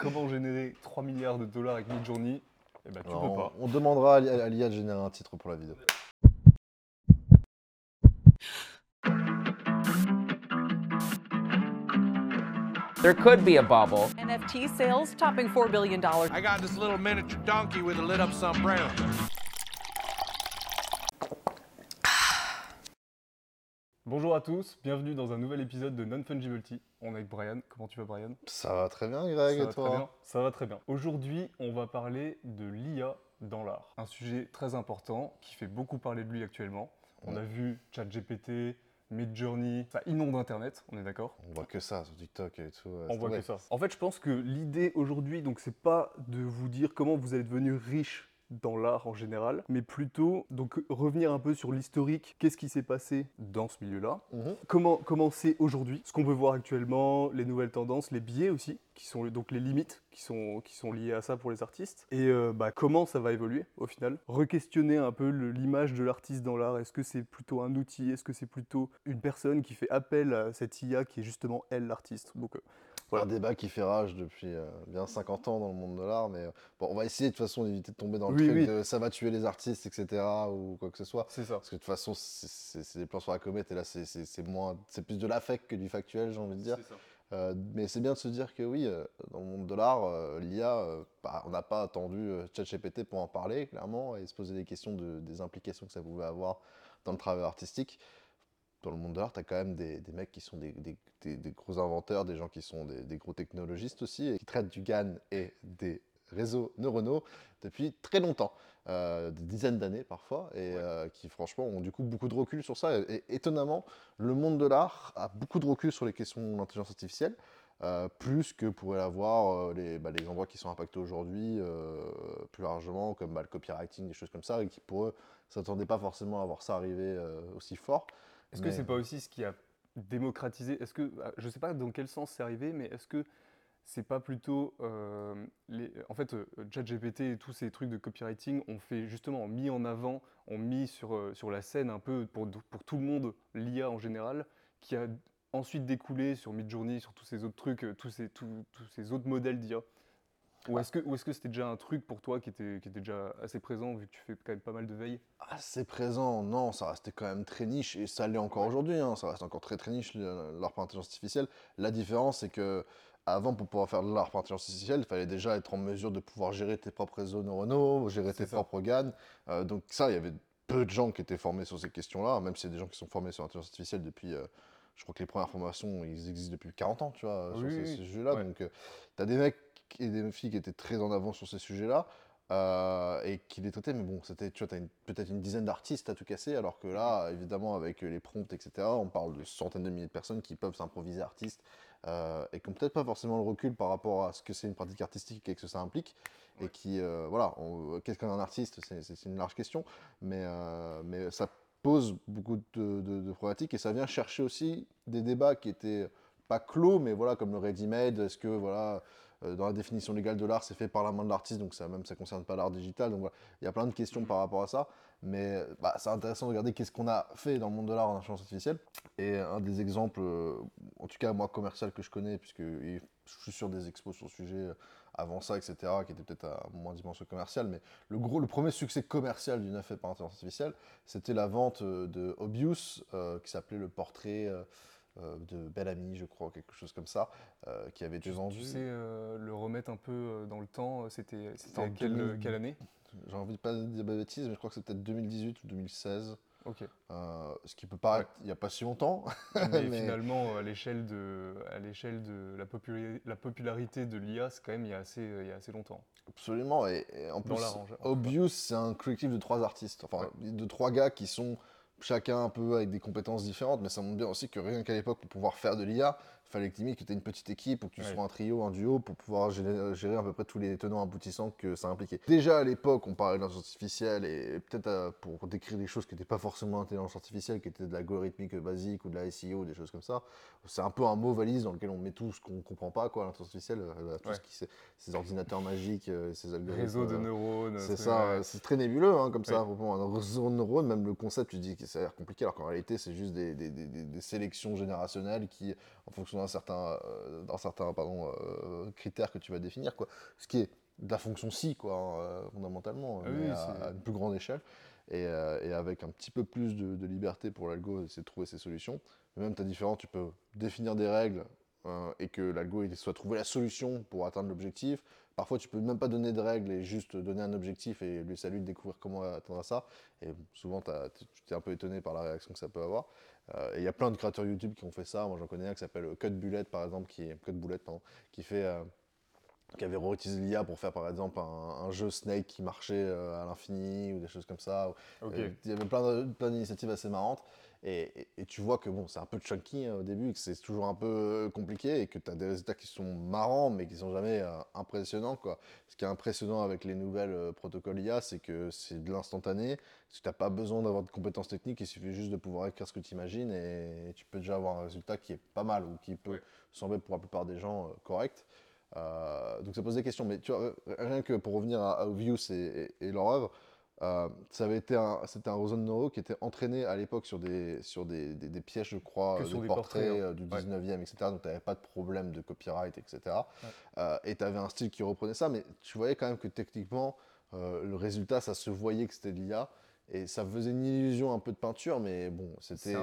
comment générer 3 milliards de dollars avec Midjourney Eh ben, tu Alors, peux pas. on, on demandera à l'IA à l'IA de générer un titre pour la vidéo. There could be a bubble. NFT sales topping $4 billion. I got this little miniature donkey with a lit up sombrero. Bonjour à tous, bienvenue dans un nouvel épisode de Non Fungibility. On est avec Brian. Comment tu vas, Brian? Ça va très bien, Greg, Ça et va très toi bien. Ça va très bien. Aujourd'hui, on va parler de l'IA dans l'art. Un sujet très important qui fait beaucoup parler de lui actuellement. On a vu ChatGPT, Midjourney, ça inonde Internet, on est d'accord? On voit que ça sur TikTok et tout. euh, On c'est voit vrai. que ça. En fait, je pense que l'idée aujourd'hui, donc, c'est pas de vous dire comment vous allez devenir riche dans l'art en général, mais plutôt donc revenir un peu sur l'historique, qu'est-ce qui s'est passé dans ce milieu-là, Mhm. comment comment c'est aujourd'hui, ce qu'on peut voir actuellement, les nouvelles tendances, les biais aussi, qui sont donc les limites qui sont qui sont liées à ça pour les artistes, et euh, bah, comment ça va évoluer au final, re-questionner un peu l'image de l'artiste dans l'art. Est-ce que c'est plutôt un outil, est-ce que c'est plutôt une personne qui fait appel à cette IA qui est justement elle l'artiste? Donc euh, Voilà. Un débat qui fait rage depuis euh, bien 50 ans dans le monde de l'art, mais euh, bon, on va essayer de toute façon d'éviter de tomber dans le Oui, truc oui. de ça va tuer les artistes, etc. ou quoi que ce soit. c'est ça. Parce que de toute façon, c'est- des plans sur la comète et là, c'est- moins, plus de l'affect que du factuel, j'ai envie de dire. C'est ça. Euh, mais c'est bien de se dire que oui, dans le monde de l'art, l'IA, bah, on n'a pas attendu ChatGPT pour en parler, clairement, et se poser des questions de, des implications que ça pouvait avoir dans le travail artistique. Dans le monde de l'art, tu as quand même des, des mecs qui sont des, des- des- des gros inventeurs, des gens qui sont des, gros technologistes aussi, et qui traitent du GAN et des réseaux neuronaux depuis très longtemps, euh, des dizaines d'années parfois, et euh, qui franchement ont du coup beaucoup de recul sur ça. Et, et étonnamment, le monde de l'art a beaucoup de recul sur les questions d'intelligence artificielle, euh, plus que pourraient l'avoir euh, les, bah, les endroits qui sont impactés aujourd'hui euh, plus largement, comme bah, le copywriting, des choses comme ça, et qui pour eux s'attendaient pas forcément à voir ça arriver aussi fort. Est-ce que Mais- c'est pas aussi ce qui a démocratisé Est-ce que ah, je sais pas dans quel sens c'est arrivé, mais est-ce que c'est pas plutôt euh, les, en fait euh, ChatGPT et tous ces trucs de copywriting ont fait justement ont mis en avant, ont mis sur euh, sur la scène un peu pour pour tout le monde l'IA en général, qui a ensuite découlé sur Midjourney, sur tous ces autres trucs, tous ces tous ces autres modèles d'IA. Ou est-ce que ou est-ce que c'était déjà un truc pour toi qui était qui était déjà assez présent vu que tu fais quand même pas mal de veille assez présent, non, ça restait quand même très niche, et ça l'est encore aujourd'hui, hein, ça reste encore très très niche l'art par intelligence artificielle. La différence, c'est que avant, pour pouvoir faire de l'art par intelligence artificielle, il fallait déjà être en mesure de pouvoir gérer tes propres réseaux neuronaux, gérer tes ça. propres GAN. Euh, donc ça, il y avait peu de gens qui étaient formés sur ces questions-là, même si c'est des gens qui sont formés sur l'intelligence artificielle depuis... euh, je crois que les premières formations, ils existent depuis 40 ans, tu vois, sur ces, oui, ces sujets-là. ouais. Donc, tu as des mecs et des filles qui étaient très en avant sur ces sujets-là, euh, et qui les traitaient, mais bon, c'était, tu vois, tu as peut-être une dizaine d'artistes à tout casser, alors que là, évidemment, avec les prompts, etc., on parle de centaines de milliers de personnes qui peuvent s'improviser artistes, euh, et qui n'ont peut-être pas forcément le recul par rapport à ce que c'est une pratique artistique et ce que ça implique, et qui, euh, voilà, qu'est-ce qu'un artiste, c'est, c'est une large question, mais, mais ça pose beaucoup de, de- de problématiques, et ça vient chercher aussi des débats qui étaient pas clos, mais voilà, comme le ready-made, est-ce que, voilà, dans la définition légale de l'art, c'est fait par la main de l'artiste, donc ça même ça concerne pas l'art digital. Donc voilà, il y a plein de questions par rapport à ça, mais bah, c'est intéressant de regarder qu'est-ce qu'on a fait dans le monde de l'art en intelligence artificielle. Et un des exemples, euh, en tout cas moi commercial que je connais, puisque je suis sur des expos sur le sujet euh, avant ça, etc., qui était peut-être à moins dimension commerciale, mais le gros, le premier succès commercial d'une faite par intelligence artificielle, c'était la vente euh, de euh, qui s'appelait le portrait. euh, euh, de Bellamy, je crois, quelque chose comme ça, euh, qui avait Tu, vendu. tu sais euh, le remettre un peu euh, dans le temps, euh, c'était quelle, 2000. quelle année? J'ai envie de pas dire de bêtises, mais je crois que c'est peut-être 2018 ou 2016. Ok. euh, ce qui peut paraître il n'y a pas si longtemps. Mais, Mais- finalement, à l'échelle de, à l'échelle de la, popularité de l'IA, c'est quand même il y a assez, il y a assez longtemps. Absolument. Et, et en Dans plus, en. Obvious, c'est un collectif de trois artistes. Enfin, de trois gars qui sont chacun un peu avec des compétences différentes. Mais ça montre bien aussi que rien qu'à l'époque, pour pouvoir faire de l'IA, fallait que limite que tu aies une petite équipe ou que tu Ouais. sois un trio, un duo pour pouvoir gérer, gérer à peu près tous les tenants aboutissants que ça impliquait. Déjà à l'époque, on parlait d'intelligence artificielle et peut-être euh, pour décrire des choses qui n'étaient pas forcément intelligence artificielle, qui étaient de l'algorithmique basique ou de la SEO, des choses comme ça. C'est un peu un mot valise dans lequel on met tout ce qu'on comprend pas, quoi, l'intelligence artificielle, euh, tout Ouais. ce qui c'est ces ordinateurs magiques, euh, ces algorithmes. Réseau de euh, neurones. c'est ça, ouais. euh, c'est très nébuleux hein, comme ça. Un réseau de neurones, même le concept, tu dis que ça a l'air compliqué, alors qu'en réalité, c'est juste des, des- des- des- des sélections générationnelles qui, en fonction d'un certain, euh, certain pardon, euh, critère que tu vas définir. Quoi. Ce qui est de la fonction si, quoi, hein, euh, fondamentalement, mais oui, à, une plus grande échelle. Et, euh, et avec un petit peu plus de, de liberté pour l'algo, c'est de trouver ses solutions. Mais même, tu as différent, tu peux définir des règles euh, et que l'algo soit trouver la solution pour atteindre l'objectif. Parfois, tu peux même pas donner de règles et juste donner un objectif et lui, à lui de découvrir comment atteindre ça. Et souvent, tu es un peu étonné par la réaction que ça peut avoir. Euh, et il y a plein de créateurs YouTube qui ont fait ça. Moi, j'en connais un qui s'appelle Cut Bullet, par exemple, qui Cut Bullet, pardon, qui fait, euh, qui avait réutilisé l'IA pour faire, par exemple, un, un jeu Snake qui marchait euh, à l'infini ou des choses comme ça. Il y avait plein de- plein d'initiatives assez marrantes. Et, et- et tu vois que bon, c'est un peu chunky hein, au début, que c'est toujours un peu euh, compliqué et que tu as des résultats qui sont marrants mais qui sont jamais euh, impressionnants. Quoi. Ce qui est impressionnant avec les nouvelles euh, protocoles IA, c'est que c'est de l'instantané. Tu n'as pas besoin d'avoir de compétences techniques, il suffit juste de pouvoir écrire ce que tu imagines et tu peux déjà avoir un résultat qui est pas mal ou qui peut Ouais. sembler pour la plupart des gens euh, correct. Donc ça pose des questions. Mais tu vois, rien que pour revenir à, à Views et, et- et leur œuvre, euh, ça avait été un, c'était un neuros qui était entraîné à l'époque sur des, sur des, des- des pièges, je crois, Que euh, de portraits portraits, hein. euh, du Ouais. 19e, etc. Donc tu n'avais pas de problème de copyright, etc. Euh, et tu avais un style qui reprenait ça, mais tu voyais quand même que techniquement, euh, le résultat, ça se voyait que c'était de l'IA. Et ça faisait une illusion un peu de peinture, mais bon, c'était.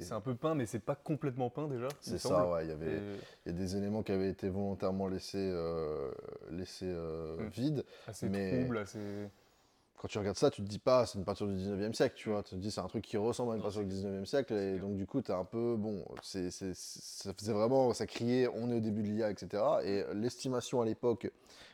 c'est un peu peint, mais c'est pas complètement peint déjà. C'est ça, ouais. Il y avait, Et il y a des éléments qui avaient été volontairement laissés, euh, laissés euh, Mm. vides. assez mais- assez. Quand tu regardes ça, tu te dis pas c'est une peinture du 19e siècle, tu vois. Tu te dis c'est un truc qui ressemble à une peinture du 19e siècle. Et donc, du coup, tu un peu. Bon, c'est, c'est- ça faisait vraiment. Ça criait on est au début de l'IA, etc. Et l'estimation à l'époque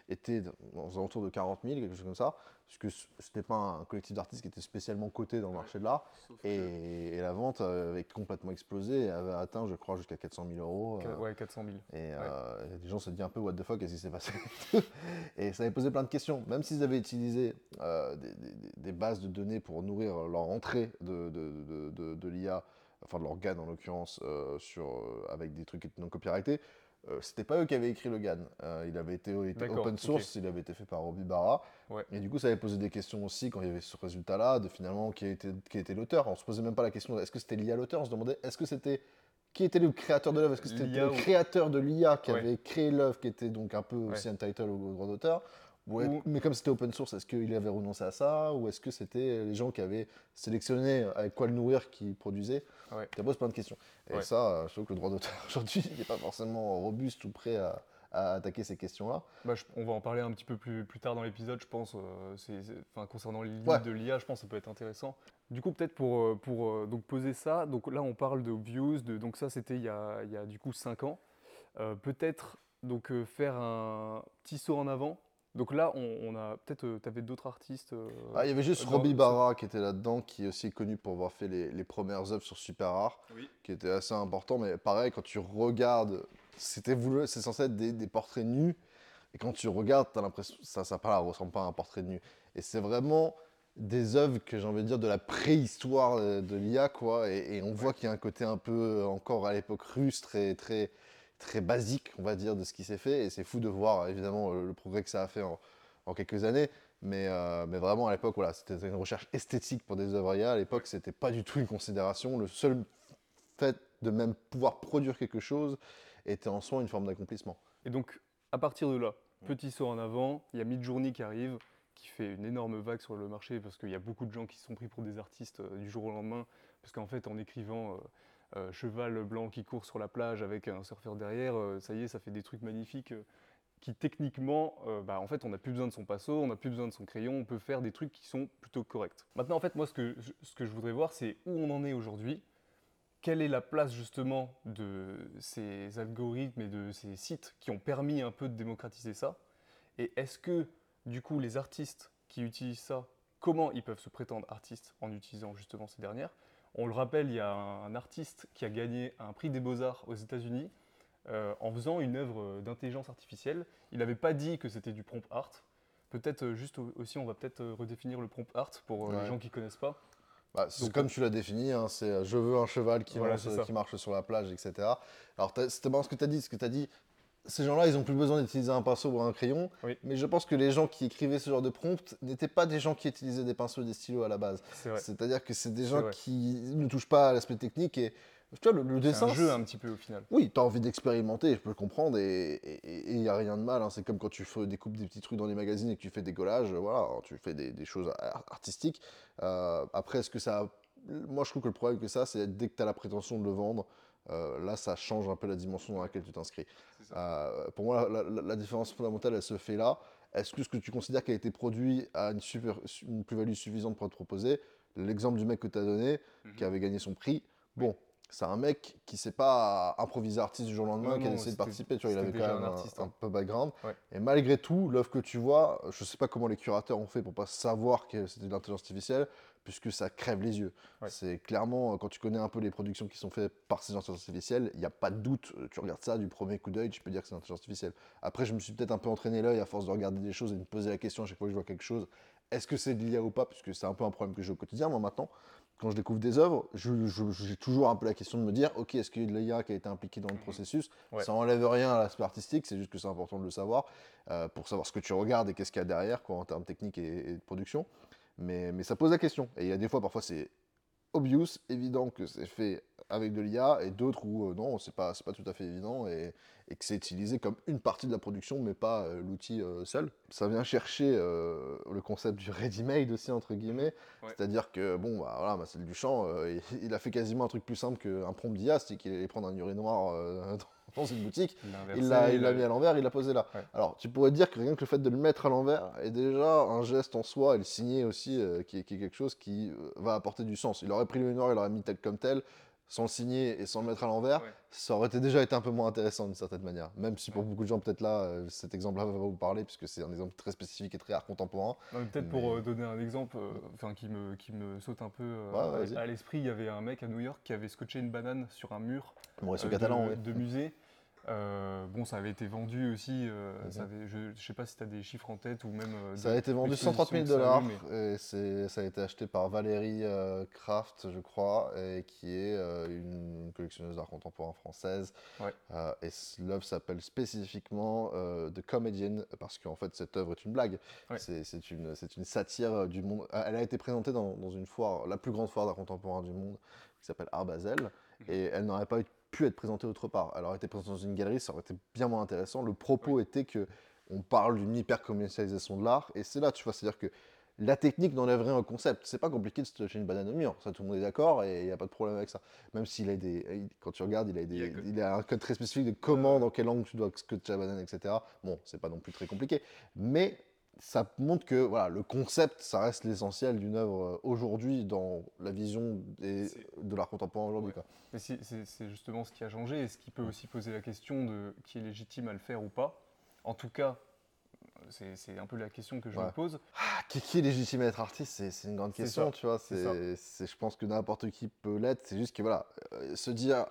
était aux alentours de 40 000, quelque chose comme ça. Puisque c- c'était pas un collectif d'artistes qui était spécialement coté dans le marché de l'art. Et, et la vente euh, avait complètement explosé et avait atteint, je crois, jusqu'à 400 000 euros. Qu- euh, Ouais, 400 000. et euh, les gens se disent un peu what the fuck, qu'est-ce qui s'est passé? Et ça avait posé plein de questions. Même s'ils avaient utilisé euh, des, des- des bases de données pour nourrir leur entrée de, de, de- de- de l'IA, enfin de leur GAN en l'occurrence, euh, sur, euh, avec des trucs qui étaient non copyrightés, euh, c'était pas eux qui avaient écrit le GAN. Euh, il avait été il était D'accord, open source, il avait été fait par Robbie Barra. Ouais. Et du coup, ça avait posé des questions aussi quand il y avait ce résultat-là, de finalement qui était, qui était l'auteur. On se posait même pas la question est-ce que c'était l'IA l'auteur, on se demandait est-ce que c'était qui était le créateur de l'œuvre? Est-ce que c'était L'IA le ou- créateur de l'IA qui Ouais. avait créé l'œuvre, qui était donc un peu aussi untitled au droit d'auteur? Ouais, Ou- Mais comme c'était open source, est-ce qu'il avait renoncé à ça Ou est-ce que c'était les gens qui avaient sélectionné avec quoi le nourrir qui produisaient Ouais. Ça pose plein de questions. Et Ouais. ça, euh, je trouve que le droit d'auteur aujourd'hui n'est pas forcément robuste ou prêt à, à attaquer ces questions-là. Bah, on va en parler un petit peu plus, plus tard dans l'épisode, je pense. euh, enfin, concernant les limites Ouais. de l'IA, je pense que ça peut être intéressant. Du coup, peut-être pour, euh, pour donc poser ça, donc là on parle de views, de, donc ça c'était il, y a- il y a du coup 5 ans. Euh, peut-être donc euh, faire un petit saut en avant. Donc là, on, on a peut-être, tu avais d'autres artistes. euh, Ah, il y avait juste Robbie Barra qui était là-dedans, qui est aussi connu pour avoir fait les, les premières œuvres sur Super Rare, Oui. qui était assez important. Mais pareil, quand tu regardes, c'était voulu, c'est censé être des, des portraits nus. Et quand tu regardes, tu as l'impression ça, ça pas, ressemble pas à un portrait de nu. Et c'est vraiment des œuvres que j'ai envie de dire de la préhistoire euh, de l'IA, quoi. Et, et on voit qu'il y a un côté un peu euh, encore à l'époque russe, très, très, très basique, on va dire, de ce qui s'est fait. Et c'est fou de voir, évidemment, le, progrès que ça a fait en, en quelques années. Mais, euh, mais vraiment, à l'époque, voilà, c'était une recherche esthétique pour des œuvres IA. À l'époque, c'était pas du tout une considération. Le seul fait de même pouvoir produire quelque chose était en soi une forme d'accomplissement. Et donc, à partir de là, petit saut en avant, il y a Midjourney qui arrive, qui fait une énorme vague sur le marché parce qu'il y a beaucoup de gens qui se sont pris pour des artistes euh, du jour au lendemain. Parce qu'en fait, en écrivant euh, euh, cheval blanc qui court sur la plage avec un surfeur derrière, euh, ça y est, ça fait des trucs magnifiques. euh, qui techniquement, bah, en fait, on n'a plus besoin de son pinceau, on n'a plus besoin de son crayon, on peut faire des trucs qui sont plutôt corrects. Maintenant, en fait, moi, ce que je voudrais voir, c'est où on en est aujourd'hui, quelle est la place justement de ces algorithmes et de ces sites qui ont permis un peu de démocratiser ça? Et est-ce que du coup les artistes qui utilisent ça, comment ils peuvent se prétendre artistes en utilisant justement ces dernières? On le rappelle, il y a un, un artiste qui a gagné un prix des beaux-arts aux États-Unis euh, en faisant une œuvre d'intelligence artificielle. Il n'avait pas dit que c'était du prompt art. Peut-être euh, juste au- aussi, on va peut-être euh, redéfinir le prompt art pour euh, Ouais. les gens qui connaissent pas. Bah, Donc, comme tu l'as défini, hein, c'est euh, je veux un cheval qui, Voilà, lance- c'est ça. qui marche sur la plage, etc. Alors c'était marrant ce que tu as dit, ce que tu as dit, ces gens-là, ils n'ont plus besoin d'utiliser un pinceau ou un crayon, Oui. mais je pense que les gens qui écrivaient ce genre de prompt n'étaient pas des gens qui utilisaient des pinceaux et des stylos à la base. C'est-à-dire que c'est des gens vrai. qui ne touchent pas à l'aspect technique et Tu vois, le, le C'est dessin. un jeu un petit peu au final. Oui, tu as envie d'expérimenter, je peux le comprendre, et il n'y a rien de mal. hein. C'est comme quand tu fais, découpes des petits trucs dans les magazines et que tu fais des collages, voilà, tu fais des, des choses ar- artistiques. Euh, après, est-ce que ça. Moi, je trouve que le problème que ça, c'est dès que tu as la prétention de le vendre, euh, là, ça change un peu la dimension dans laquelle tu t'inscris. Euh, pour moi, la, la- la différence fondamentale, elle se fait là. Est-ce que ce que tu considères qui a été produit a une, super- une plus-value suffisante pour te proposer L'exemple du mec que tu as donné, qui avait gagné son prix, bon, c'est un mec qui s'est pas improvisé artiste du jour au lendemain, qui a non, décidé de participer. Tu vois, il avait quand même un artiste, un hein. peu background. Ouais. Et malgré tout, l'œuvre que tu vois, je sais pas comment les curateurs ont fait pour pas savoir que c'était de l'intelligence artificielle, puisque ça crève les yeux. Ouais. C'est clairement, euh, quand tu connais un peu les productions qui sont faites par ces intelligences artificielles, il n'y a pas de doute. euh, Tu regardes ça du premier coup d'œil, tu peux dire que c'est l'intelligence artificielle. Après, je me suis peut-être un peu entraîné l'œil à force de regarder des choses et de me poser la question à chaque fois que je vois quelque chose. Est-ce que c'est de l'IA ou pas? Puisque c'est un peu un problème que j'ai au quotidien, moi, maintenant. Quand je découvre des œuvres, j'ai toujours un peu la question de me dire, ok, est-ce qu'il y a de l'IA qui a été impliquée dans le processus? Ouais. Ça enlève rien à l'aspect artistique, c'est juste que c'est important de le savoir, euh, pour savoir ce que tu regardes et qu'est-ce qu'il y a derrière, quoi, en termes techniques et, et de production. Mais, mais ça pose la question. Et il y a des fois, parfois, c'est obvious, évident que c'est fait avec de l'IA, et d'autres où euh, non, c'est pas, pas tout à fait évident, et, et que c'est utilisé comme une partie de la production, mais pas euh, l'outil euh, seul. Ça vient chercher le concept du ready-made aussi, entre guillemets, Ouais. c'est-à-dire que, bon, bah, voilà, Marcel Duchamp, euh, il, il a fait quasiment un truc plus simple qu'un prompt d'IA, c'est qu'il allait prendre un urinoir dans une boutique, Il l'a il l'a, mis à l'envers, il l'a posé là. Ouais. Alors, tu pourrais dire que rien que le fait de le mettre à l'envers est déjà un geste en soi, et le signer aussi, euh, qui, est, qui est quelque chose qui euh, va apporter du sens. Il aurait pris le noir, il l'aurait mis tel comme tel, sans le signer et sans le mettre à l'envers, Ouais. ça aurait été déjà été un peu moins intéressant d'une certaine manière. Même si pour beaucoup de gens, peut-être là, euh, cet exemple-là va vous parler, puisque c'est un exemple très spécifique et très art contemporain. Peut-être Mais- pour euh, donner un exemple, euh, qui me qui me saute un peu Ouais, à l'esprit, il y avait un mec à New York qui avait scotché une banane sur un mur Catalan, de, oui. de musée. Euh, bon, ça avait été vendu aussi. euh, Mhm. ça avait- je, je sais pas si tu as des chiffres en tête ou même. euh, Ça a été vendu l'exposition 130 000 que ça a eu, dollars mais- et ça a été acheté par Valérie euh, Kraft, je crois, et qui est une collectionneuse d'art contemporain française. Ouais. Et l'œuvre s'appelle spécifiquement The Comedian parce qu'en fait cette œuvre est une blague. Ouais. C'est une, satire du monde. Elle a été présentée dans, dans une foire, la plus grande foire d'art contemporain du monde, qui s'appelle Art Basel, Mhm. et elle n'aurait pas eu- pu être présentée autre part. Elle aurait été présentée dans une galerie, ça aurait été bien moins intéressant. Le propos était que on parle d'une hyper commercialisation de l'art, et c'est là, tu vois, c'est-à-dire que la technique n'enlève rien au concept. C'est pas compliqué de se toucher une banane au mur, ça tout le monde est d'accord, et il n'y a pas de problème avec ça. Même s'il a des, quand tu regardes, il a, des, Il a que- il a un code très spécifique de comment, dans quel angle tu dois scotcher la banane, etc. Bon, c'est pas non plus très compliqué, mais ça montre que voilà, le concept, ça reste l'essentiel d'une œuvre euh, aujourd'hui dans la vision des- de l'art contemporain aujourd'hui. Ouais. c'est- justement ce qui a changé et ce qui peut aussi poser la question de qui est légitime à le faire ou pas. En tout cas, c'est un peu la question que je Ouais. me pose. Ah, qui, qui est légitime à être artiste, c'est une grande question, ça, tu vois. c'est- je pense que n'importe qui peut l'être. C'est juste que voilà, euh, se dire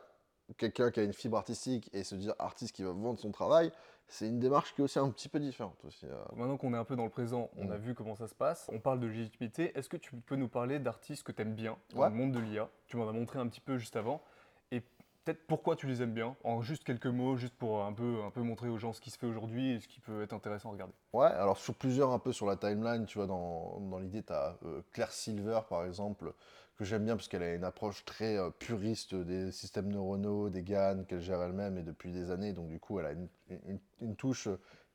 quelqu'un qui a une fibre artistique et se dire artiste qui va vendre son travail, c'est une démarche qui est aussi un petit peu différente aussi. euh. Maintenant qu'on est un peu dans le présent, on Mm. a vu comment ça se passe. On parle de légitimité. Est-ce que tu peux nous parler d'artistes que tu aimes bien dans Ouais. le monde de l'IA Tu m'en as montré un petit peu juste avant. Et peut-être pourquoi tu les aimes bien? En juste quelques mots, juste pour un peu, un peu montrer aux gens ce qui se fait aujourd'hui et ce qui peut être intéressant à regarder. Ouais, alors sur plusieurs, un peu sur la timeline, tu vois, dans, dans l'idée, tu as Claire Silver, par exemple, que j'aime bien parce qu'elle a une approche très euh, puriste des systèmes neuronaux, des GAN qu'elle gère elle-même et depuis des années. Donc, du coup, elle a une, une- une touche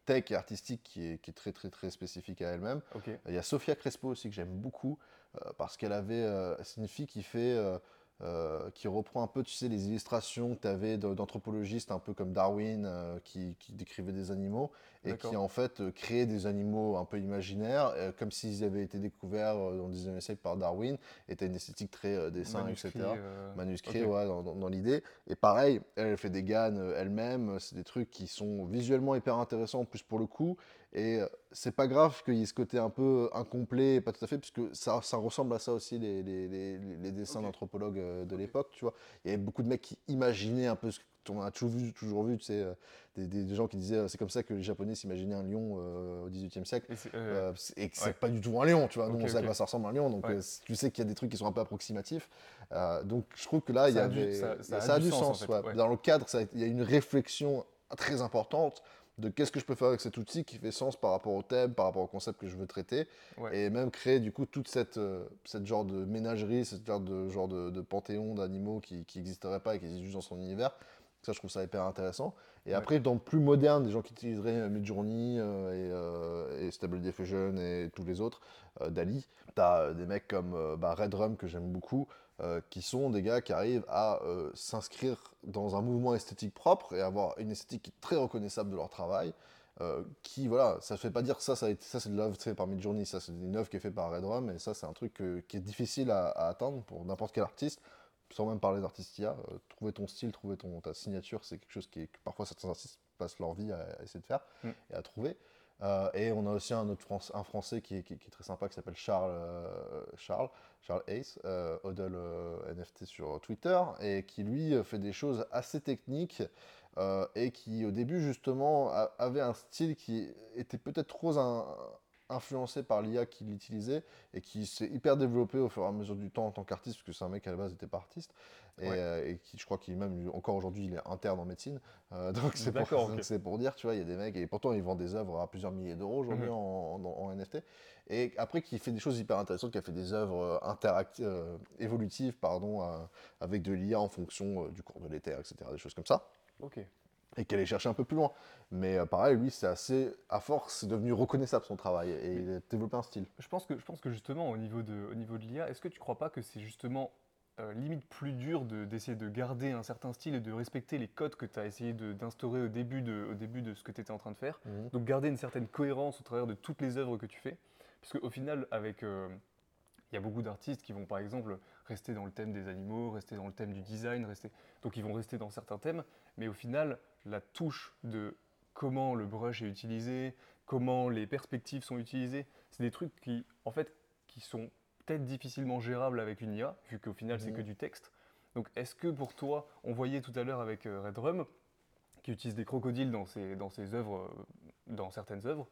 tech et artistique qui est, qui est très, très, très spécifique à elle-même. Il y a Sofia Crespo aussi que j'aime beaucoup euh, parce qu'elle avait. euh, c'est une fille qui fait. euh, euh, qui reprend un peu, tu sais, les illustrations que tu avais d'anthropologistes, un peu comme Darwin, euh, qui, qui décrivait des animaux, et qui en fait euh, créait des animaux un peu imaginaires, euh, comme s'ils avaient été découverts dans le 19e siècle par Darwin, et tu une esthétique très dessin, Manuscrit, etc manuscrit ok. ouais, dans, dans- dans l'idée. Et pareil, elle, fait des GAN euh, elle-même. C'est des trucs qui sont visuellement hyper intéressants en plus pour le coup. Et euh, c'est pas grave qu'il y ait ce côté un peu incomplet, et pas tout à fait, puisque ça, ça ressemble à ça aussi les, les- les- les dessins d'anthropologues euh, de l'époque, tu vois. Il y avait beaucoup de mecs qui imaginaient un peu ce qu'on a toujours vu, toujours vu tu sais, euh, des, des- des gens qui disaient c'est comme ça que les Japonais s'imaginaient un lion euh, au XVIIIe siècle. Et euh, que c'est ouais. pas du tout un lion, tu vois. Nous, on sait à quoi ça ressemble un lion, donc Ouais. tu sais qu'il y a des trucs qui sont un peu approximatifs. Euh, donc je trouve que là, il y Ça a du- ça- a du sens, en sens. fait, ouais. ouais. Dans le cadre, il y a une réflexion très importante de qu'est-ce que je peux faire avec cet outil qui fait sens par rapport au thème, par rapport au concept que je veux traiter, Ouais. et même créer du coup toute cette, euh, cette genre de ménagerie, cette genre de, genre de, de panthéon d'animaux qui n'existerait pas et qui existent juste dans son univers. Ça, je trouve ça hyper intéressant. Et Ouais. après, dans le plus moderne, des gens qui utiliseraient euh, Midjourney euh, et, euh, et Stable Diffusion et tous les autres, Dali, tu as des mecs comme bah, Redrum que j'aime beaucoup, euh, qui sont des gars qui arrivent à euh, s'inscrire dans un mouvement esthétique propre et avoir une esthétique très reconnaissable de leur travail. euh, qui, voilà, ça ne fait pas dire que ça, ça, ça c'est de l'œuvre faite par Midjourney, ça c'est une œuvre qui est faite par Redrum, et ça c'est un truc qui est difficile à, à atteindre pour n'importe quel artiste, sans même parler d'artiste IA. trouver ton style, trouver ton, ta signature, c'est quelque chose qui est, que parfois certains artistes passent leur vie à, à essayer de faire Mm. et à trouver. Euh, et on a aussi un autre un français qui est, très sympa qui s'appelle Charles, euh, Charles, Charles Ace, euh, Odell NFT sur Twitter, et qui lui fait des choses assez techniques et qui au début justement avait un style qui était peut-être trop in- influencé par l'IA qu'il utilisait et qui s'est hyper développé au fur et à mesure du temps en tant qu'artiste, parce que c'est un mec à la base n'était pas artiste, et, Ouais. euh, et qui je crois qu'il même encore aujourd'hui il est interne en médecine, Euh, donc c'est pour, dire, tu vois, il y a des mecs, et pourtant ils vendent des œuvres à plusieurs milliers d'euros aujourd'hui Mhm. en, en- en NFT, et après qui fait des choses hyper intéressantes, qui a fait des œuvres interactives, évolutives, pardon, euh, avec de l'IA en fonction euh, du cours de l'éther, etc., des choses comme ça Ok. Et qu'elle est chercher un peu plus loin. Mais euh, pareil, lui, c'est assez, à force, c'est devenu reconnaissable son travail et il a développé un style. Je pense que, je pense que justement, au niveau de, au niveau de l'IA, est-ce que tu crois pas que c'est justement euh, limite plus dur de- d'essayer de, garder un certain style et de respecter les codes que tu as essayé d'instaurer au, début de- au début de ce que tu étais en train de faire? Donc garder une certaine cohérence au travers de toutes les œuvres que tu fais? Parce qu'au final, avec... euh, il y a beaucoup d'artistes qui vont par exemple rester dans le thème des animaux, rester dans le thème du design, rester... donc ils vont rester dans certains thèmes, mais au final, la touche de comment le brush est utilisé, comment les perspectives sont utilisées, c'est des trucs qui, en fait, qui sont peut-être difficilement gérables avec une IA, vu qu'au final, c'est Mhm. que du texte. Donc est-ce que pour toi, on voyait tout à l'heure avec euh, Redrum, qui utilise des crocodiles dans ses, dans ses œuvres, euh, dans certaines œuvres,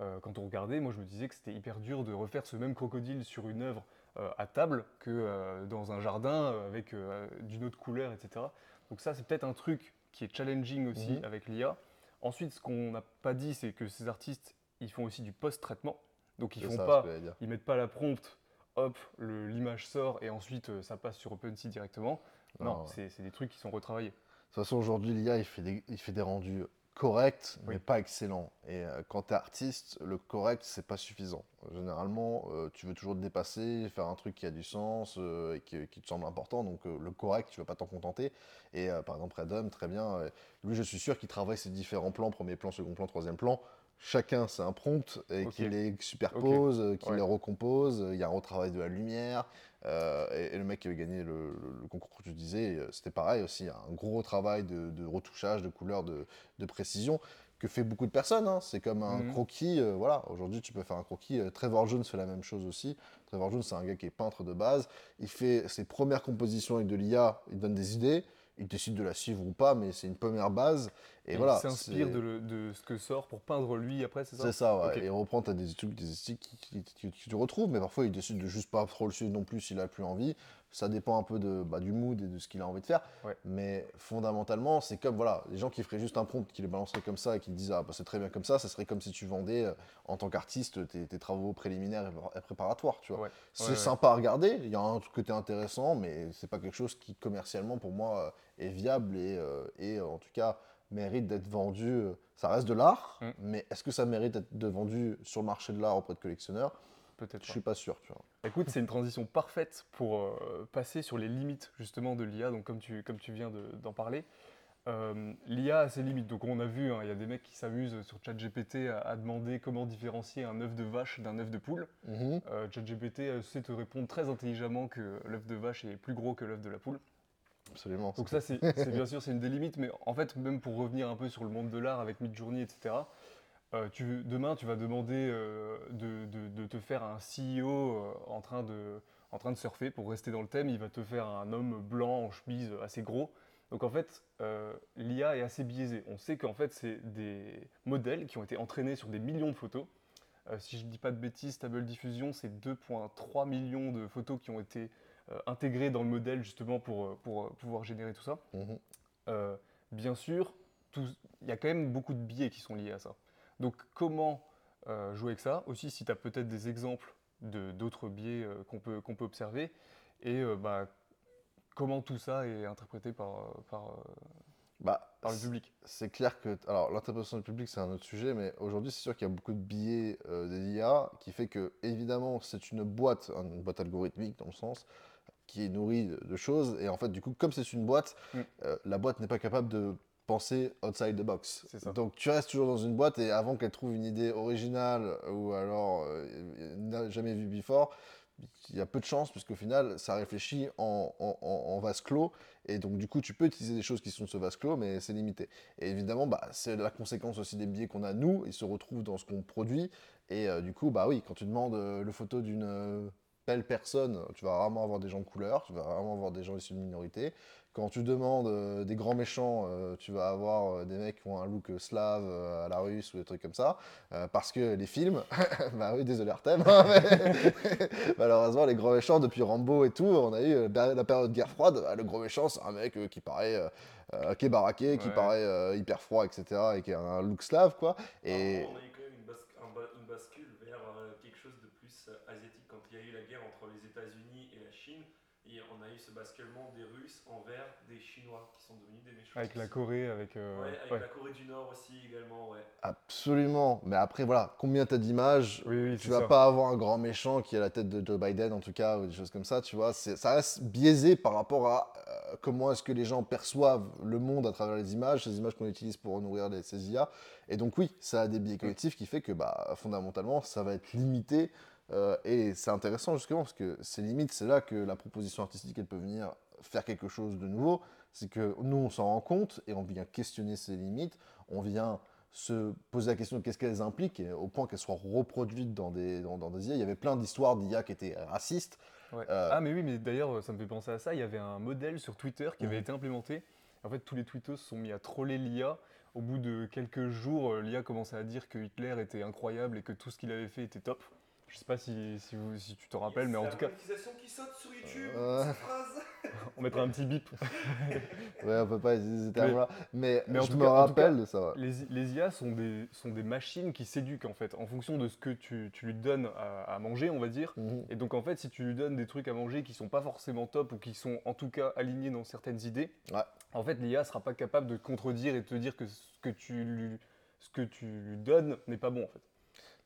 euh, quand on regardait, moi je me disais que c'était hyper dur de refaire ce même crocodile sur une œuvre euh, à table que euh, dans un jardin avec d'une autre couleur, etc. Donc ça, c'est peut-être un truc qui est challenging aussi Mhm. avec l'IA. Ensuite, ce qu'on n'a pas dit, c'est que ces artistes, ils font aussi du post-traitement. Donc ils font ça, pas, ils mettent pas la prompt, hop, l'image sort et ensuite euh, ça passe sur OpenSea directement. Non, Non, ouais. c'est des trucs qui sont retravaillés. De toute façon, aujourd'hui, l'IA, il fait des rendus corrects, mais pas excellents. Et euh, quand tu es artiste, le correct, c'est pas suffisant. Généralement, euh, tu veux toujours te dépasser, faire un truc qui a du sens euh, et qui, qui te semble important. Donc, le correct, tu vas pas t'en contenter. Et par exemple, Redum, très bien. lui, je suis sûr qu'il travaille ses différents plans, premier plan, second plan, troisième plan. Chacun, c'est un prompt et qu'il les superpose, qu'il Ouais. les recompose. Il y a un retravail de la lumière. Euh, et, et le mec qui avait gagné le, le- le concours que tu disais, euh, c'était pareil aussi, un gros travail de, de retouchage, de couleur, de, de précision que fait beaucoup de personnes. hein. C'est comme un Mhm. croquis. euh, voilà, aujourd'hui tu peux faire un croquis. Trevor Jones fait la même chose aussi. Trevor Jones, c'est un gars qui est peintre de base. Il fait ses premières compositions avec de l'IA. Il donne des idées. Il décide de la suivre ou pas, mais c'est une première base. Et, Et voilà. il s'inspire de, ce que sort pour peindre lui après, c'est ça? C'est ça, ouais. Et reprend, t'as des trucs, des qui- qui tu retrouves, mais parfois il décide de juste pas trop le suivre non plus s'il a plus envie. Ça dépend un peu de, bah, du mood et de ce qu'il a envie de faire. Ouais. Mais fondamentalement, c'est comme, voilà, les gens qui feraient juste un prompt, qui les balanceraient comme ça et qui disent, ah bah, c'est très bien comme ça, ça serait comme si tu vendais, euh, en tant qu'artiste, tes, tes travaux préliminaires et, préparatoires, tu vois. Ouais. C'est Ouais, sympa à regarder, il y a un côté intéressant, mais c'est pas quelque chose qui commercialement pour moi euh, est viable et, euh, et en tout cas mérite d'être vendu. Ça reste de l'art, Mm. mais est-ce que ça mérite d'être vendu sur le marché de l'art auprès de collectionneurs? Peut-être Je suis pas sûr, tu vois. Écoute, c'est une transition parfaite pour euh, passer sur les limites justement de l'IA, donc comme tu, comme tu viens de- d'en parler. Euh, L'IA a ses limites, donc on a vu, hein, il y a des mecs qui s'amusent sur ChatGPT à, à demander comment différencier un œuf de vache d'un œuf de poule. Mhm. Euh, ChatGPT sait te répondre très intelligemment que l'œuf de vache est plus gros que l'œuf de la poule. Absolument. Donc ça, c'est c'est bien sûr, c'est une des limites, mais en fait, même pour revenir un peu sur le monde de l'art avec Midjourney, etc., euh, tu, demain, tu vas demander euh, de, de- de te faire un CEO euh, en, train de, en train de surfer, pour rester dans le thème, il va te faire un homme blanc en chemise assez gros. Donc en fait, l'IA est assez biaisée. On sait qu'en fait, c'est des modèles qui ont été entraînés sur des millions de photos. Si je ne dis pas de bêtises, Stable Diffusion, c'est 2,3 millions de photos qui ont été intégrées dans le modèle justement pour, pour pouvoir générer tout ça. Mhm. Bien sûr, il y a quand même beaucoup de biais qui sont liés à ça. Donc comment euh, jouer avec ça? Aussi, si tu as peut-être des exemples de- d'autres biais euh, qu'on peut, qu'on peut observer, et euh, bah, comment tout ça est interprété par, par, Bah, par le public? C'est clair que. Alors, l'interprétation du public, c'est un autre sujet, mais aujourd'hui, c'est sûr qu'il y a beaucoup de billets euh, des IA qui fait que, évidemment, c'est une boîte, une boîte algorithmique dans le sens, qui est nourrie de, de choses. Et en fait, du coup, comme c'est une boîte, Mm. euh, la boîte n'est pas capable de penser outside the box. Donc, tu restes toujours dans une boîte et avant qu'elle trouve une idée originale ou alors euh, n'a jamais vu before, il y a peu de chances, puisqu'au final, ça réfléchit en, en- en- en vase clos. Et donc, du coup, tu peux utiliser des choses qui sont de ce vase clos, mais c'est limité. Et évidemment, bah, c'est la conséquence aussi des biais qu'on a, nous. Ils se retrouvent dans ce qu'on produit. Et euh, du coup, bah oui, quand tu demandes euh, le photo d'une belle personne, tu vas rarement avoir des gens de couleur, tu vas rarement avoir des gens issus de minorités. Quand tu demandes euh, des grands méchants, euh, tu vas avoir euh, des mecs qui ont un look slave à la russe ou des trucs comme ça. Parce que les films, bah oui, désolé Artem, hein, mais malheureusement, les grands méchants, depuis Rambo et tout, on a eu euh, la période guerre froide. bah, le gros méchant, c'est un mec qui paraît. qui est baraqué, qui paraît hyper froid, etc., et qui a un look slave, quoi. Et on a eu quand même une, basc- un ba- une bascule vers euh, quelque chose de plus euh, asiatique. Quand il y a eu la guerre entre les États-Unis et la Chine, et on a eu ce basculement des Russes envers des Chinois qui sont devenus des méchants. Avec la Corée, avec... euh, Ouais, avec ouais. la Corée du Nord aussi également, ouais. Absolument. Mais après, voilà, combien t'as d'images Oui, oui, Tu vas ça. pas avoir un grand méchant qui a la tête de Joe Biden, en tout cas, ou des choses comme ça, tu vois. Ça reste biaisé par rapport à euh, comment est-ce que les gens perçoivent le monde à travers les images, ces images qu'on utilise pour nourrir les, ces IA. Et donc, oui, ça a des biais cognitifs qui fait que, bah, fondamentalement, ça va être limité. Euh, et c'est intéressant, justement, parce que ces limites, c'est là que la proposition artistique, elle peut venir faire quelque chose de nouveau. C'est que nous, on s'en rend compte et on vient questionner ces limites. On vient se poser la question de qu'est-ce qu'elles impliquent, et au point qu'elles soient reproduites dans des, dans, dans des IA. Il y avait plein d'histoires d'IA qui étaient racistes. Ouais. Euh, Ah mais oui, mais d'ailleurs, ça me fait penser à ça. Il y avait un modèle sur Twitter qui avait Mhm. été implémenté. En fait, tous les tweetos se sont mis à troller l'IA. Au bout de quelques jours, euh, l'IA commençait à dire que Hitler était incroyable et que tout ce qu'il avait fait était top. Je sais pas si, si, vous- si tu t'en rappelles, mais en tout cas, monétisation qui saute sur YouTube, Euh. cette phrase. on mettra un petit bip. Ouais, on peut pas utiliser ces termes-là. Mais, mais en je tout me cas- rappelle de ça. ouais. Les, les IA sont des, sont des machines qui s'éduquent en fait, en fonction de ce que tu, tu lui donnes à, à manger, on va dire. Mhm. Et donc en fait, si tu lui donnes des trucs à manger qui sont pas forcément top ou qui sont en tout cas alignés dans certaines idées, Ouais. en fait l'IA sera pas capable de te contredire et de te dire que ce que tu lui, ce que tu lui donnes n'est pas bon en fait.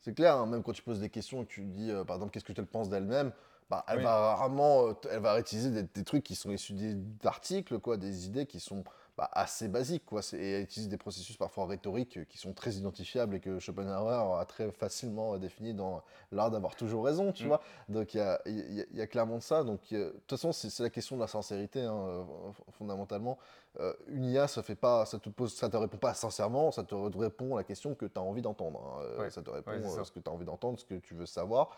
C'est clair, hein, même quand tu poses des questions et que tu dis, euh, par exemple, qu'est-ce que tu penses d'elle-même, bah, elle Oui. va rarement, euh, elle va utiliser des, des trucs qui sont issus d'articles, quoi, des idées qui sont bah, assez basiques, quoi. Et elle utilise des processus parfois rhétoriques euh, qui sont très identifiables et que Schopenhauer a très facilement euh, défini dans l'art d'avoir toujours raison, tu Mm. vois. Donc il y a, il y a- il y a clairement de ça. Donc de toute façon, c'est la question de la sincérité, hein, euh, fondamentalement. Euh, une IA, ça fait pas, ça te pose, ça te répond pas sincèrement, ça te répond à la question que tu as envie d'entendre. hein. Ouais, Ça te répond ouais, ça. ce que tu as envie d'entendre, ce que tu veux savoir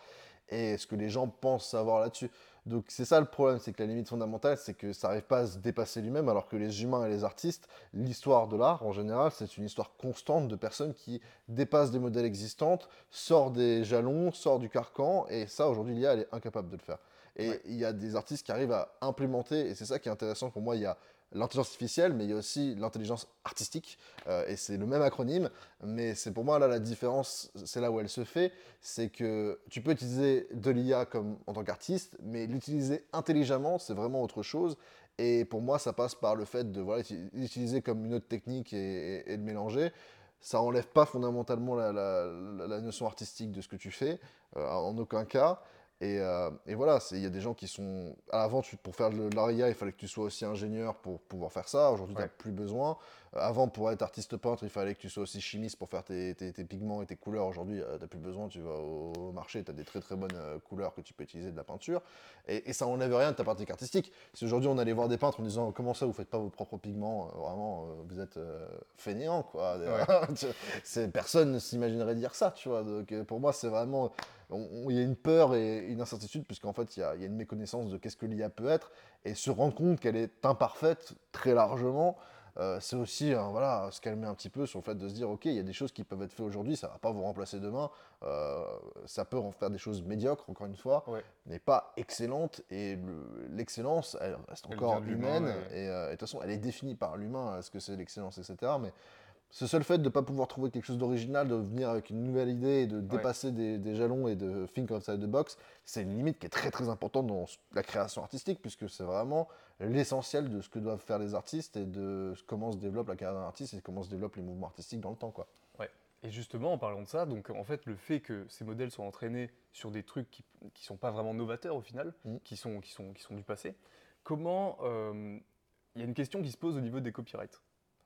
et ce que les gens pensent savoir là-dessus. Donc c'est ça le problème, c'est que la limite fondamentale, c'est que ça n'arrive pas à se dépasser lui-même, alors que les humains et les artistes, l'histoire de l'art en général, c'est une histoire constante de personnes qui dépassent des modèles existants, sortent des jalons, sortent du carcan, et ça aujourd'hui l'IA elle est incapable de le faire. Et Ouais. il y a des artistes qui arrivent à implémenter, et c'est ça qui est intéressant pour moi, il y a l'intelligence artificielle, mais il y a aussi l'intelligence artistique, euh, et c'est le même acronyme, mais c'est pour moi là la différence, c'est là où elle se fait, c'est que tu peux utiliser de l'IA comme en tant qu'artiste, mais l'utiliser intelligemment, c'est vraiment autre chose. Et pour moi, ça passe par le fait de voilà, uti- l'utiliser comme une autre technique et, de mélanger. Ça enlève pas fondamentalement la notion artistique de ce que tu fais, euh, en aucun cas. Et, euh, et voilà, il y a des gens qui sont. Avant, tu, pour faire de l'ARIA, il fallait que tu sois aussi ingénieur pour pouvoir faire ça. Aujourd'hui, tu Ouais. n'as plus besoin. Euh, avant, pour être artiste peintre, il fallait que tu sois aussi chimiste pour faire tes, tes- tes pigments et tes couleurs. Aujourd'hui, tu n'as plus besoin. Tu vas au, marché, tu as des très très bonnes euh, couleurs que tu peux utiliser de la peinture. Et, et ça n'enlève rien de ta pratique artistique. Si aujourd'hui, on allait voir des peintres en disant Comment ça, vous faites pas vos propres pigments? Euh, Vraiment, euh, vous êtes euh, fainéants, quoi. Personne ne s'imaginerait dire ça, tu vois. Donc, euh, pour moi, c'est vraiment il y a une peur et une incertitude, puisqu'en fait, il y a, il y a une méconnaissance de qu'est-ce que l'IA peut être, et se rendre compte qu'elle est imparfaite très largement, euh, c'est aussi hein, voilà, se calmer un petit peu sur le fait de se dire, ok, il y a des choses qui peuvent être faites aujourd'hui, ça va pas vous remplacer demain, euh, ça peut en faire des choses médiocres, encore une fois, Ouais. mais pas excellentes, et le- l'excellence, elle reste Elle encore humaine, et- euh, de toute façon, elle est définie par l'humain, ce que c'est l'excellence, etc., mais Ce seul fait de ne pas pouvoir trouver quelque chose d'original, de venir avec une nouvelle idée et de dépasser des, des jalons et de think outside the box, c'est une limite qui est très très importante dans la création artistique puisque c'est vraiment l'essentiel de ce que doivent faire les artistes et de comment se développe la carrière d'un artiste et comment se développent les mouvements artistiques dans le temps. Quoi. Et justement, en parlant de ça, donc en fait, le fait que ces modèles soient entraînés sur des trucs qui ne sont pas vraiment novateurs au final, Mm. qui, sont, qui, sont, qui sont du passé, comment. euh, Il y a une question qui se pose au niveau des copyrights.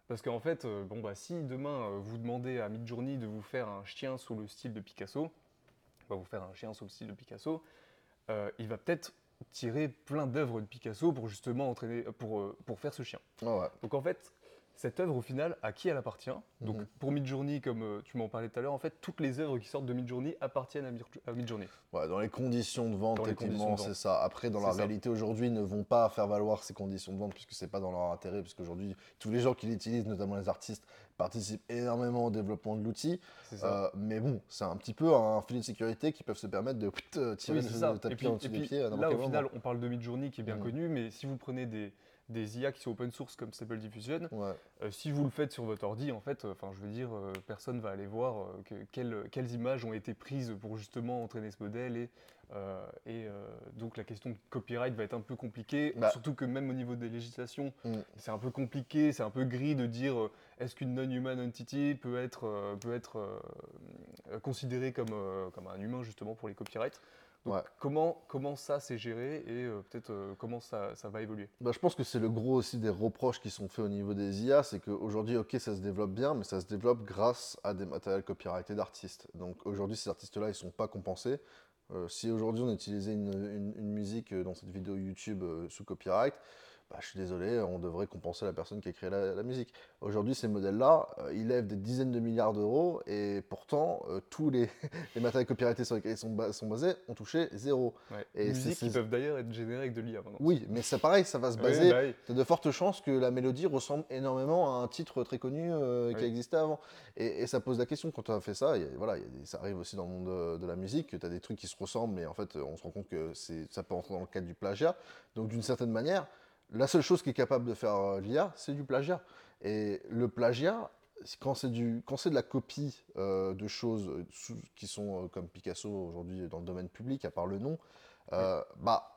Parce qu'en fait, euh, bon, bah, si demain euh, vous demandez à Midjourney de vous faire un chien sous le style de Picasso, va vous faire un chien sous le style de Picasso, il va peut-être tirer plein d'œuvres de Picasso pour justement entraîner, pour, euh, pour faire ce chien. Ouais. Donc en fait, cette œuvre au final, à qui elle appartient Donc Mhm. pour Midjourney, comme euh, tu m'en parlais tout à l'heure, en fait, toutes les œuvres qui sortent de Midjourney appartiennent à, Midjourney. Ouais, dans les conditions de vente, de c'est ça. Après, dans la ça. réalité aujourd'hui, ils ne vont pas faire valoir ces conditions de vente puisque c'est pas dans leur intérêt. Puisque aujourd'hui, tous les gens qui l'utilisent, notamment les artistes, participent énormément au développement de l'outil. Euh, mais bon, c'est un petit peu un filet de sécurité qui peuvent se permettre de tirer Oui, le tapis en dessous des pieds. à là, au final, on parle de Midjourney qui est bien Mhm. connu, mais si vous prenez des, des IA qui sont open source comme Stable Diffusion, Ouais. euh, si vous le faites sur votre ordi, en fait, euh, enfin, je veux dire, euh, personne va aller voir que- quelles, quelles images ont été prises pour justement entraîner ce modèle et, euh, et euh, donc la question de copyright va être un peu compliquée, Bah. surtout que même au niveau des législations, Mm. c'est un peu compliqué, c'est un peu gris de dire euh, est-ce qu'une non-human entity peut être, peut être considérée comme, comme un humain justement pour les copyrights. Donc, Ouais. comment, comment ça s'est géré et euh, peut-être euh, comment ça, ça va évoluer? Bah, je pense que c'est le gros aussi des reproches qui sont faits au niveau des IA, c'est qu'aujourd'hui, ok, ça se développe bien, mais ça se développe grâce à des matériels copyrightés d'artistes. Donc aujourd'hui, ces artistes-là, ils sont pas compensés. Euh, si aujourd'hui on utilisait une, une- une musique dans cette vidéo YouTube sous copyright, bah, je suis désolé, on devrait compenser la personne qui a créé la, la musique. Aujourd'hui, ces modèles-là, euh, ils lèvent des dizaines de milliards d'euros et pourtant, euh, tous les, les matériels copyrightés sur lesquels ils sont, ba- sont basés ont touché zéro. Et Et qui peuvent d'ailleurs être générées avec de l'IA maintenant. Oui, mais c'est pareil, ça va se baser bah oui. T'as de fortes chances que la mélodie ressemble énormément à un titre très connu euh, qui Oui. existait avant. Et, et ça pose la question quand tu as fait ça. a- voilà, y a ça arrive aussi dans le monde de, de la musique, que tu as des trucs qui se ressemblent, mais en fait, on se rend compte que ça peut entrer dans le cadre du plagiat. Donc, d'une certaine manière, la seule chose qui est capable de faire euh, l'IA, c'est du plagiat. Et le plagiat, quand c'est du- quand c'est de la copie euh, de choses euh, sous- qui sont euh, comme Picasso aujourd'hui dans le domaine public, à part le nom, euh, bah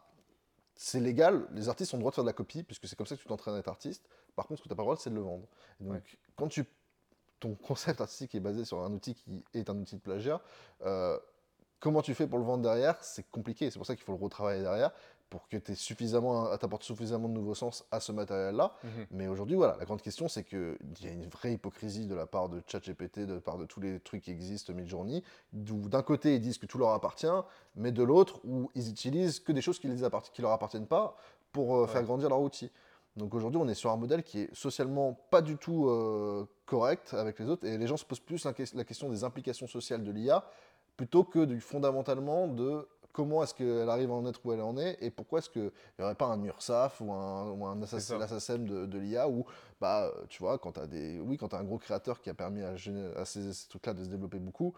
c'est légal, les artistes ont le droit de faire de la copie, puisque c'est comme ça que tu t'entraînes à être artiste. Par contre, ce que tu n'as pas le droit, c'est de le vendre. Et donc, quand tu, ton concept artistique est basé sur un outil qui est un outil de plagiat, comment tu fais pour le vendre derrière C'est compliqué. C'est pour ça qu'il faut le retravailler derrière, pour que tu suffisamment, apportes suffisamment de nouveaux sens à ce matériel-là. Mhm. Mais aujourd'hui, voilà, la grande question, c'est qu'il y a une vraie hypocrisie de la part de ChatGPT, de la part de tous les trucs qui existent Midjourney, d'où d'un côté, ils disent que tout leur appartient, mais de l'autre, où ils utilisent que des choses qui ne leur appartiennent pas pour euh, faire grandir leur outil. Donc aujourd'hui, on est sur un modèle qui est socialement pas du tout euh, correct avec les autres, et les gens se posent plus la, que- la question des implications sociales de l'IA, plutôt que du fondamentalement de comment est-ce qu'elle arrive à en être où elle en est, et pourquoi est-ce qu'il n'y aurait pas un URSAF ou un, ou un assassin, de, de l'IA, où, bah, tu vois, quand tu as des... Oui, quand tu un gros créateur qui a permis à, ces, ces trucs-là de se développer beaucoup,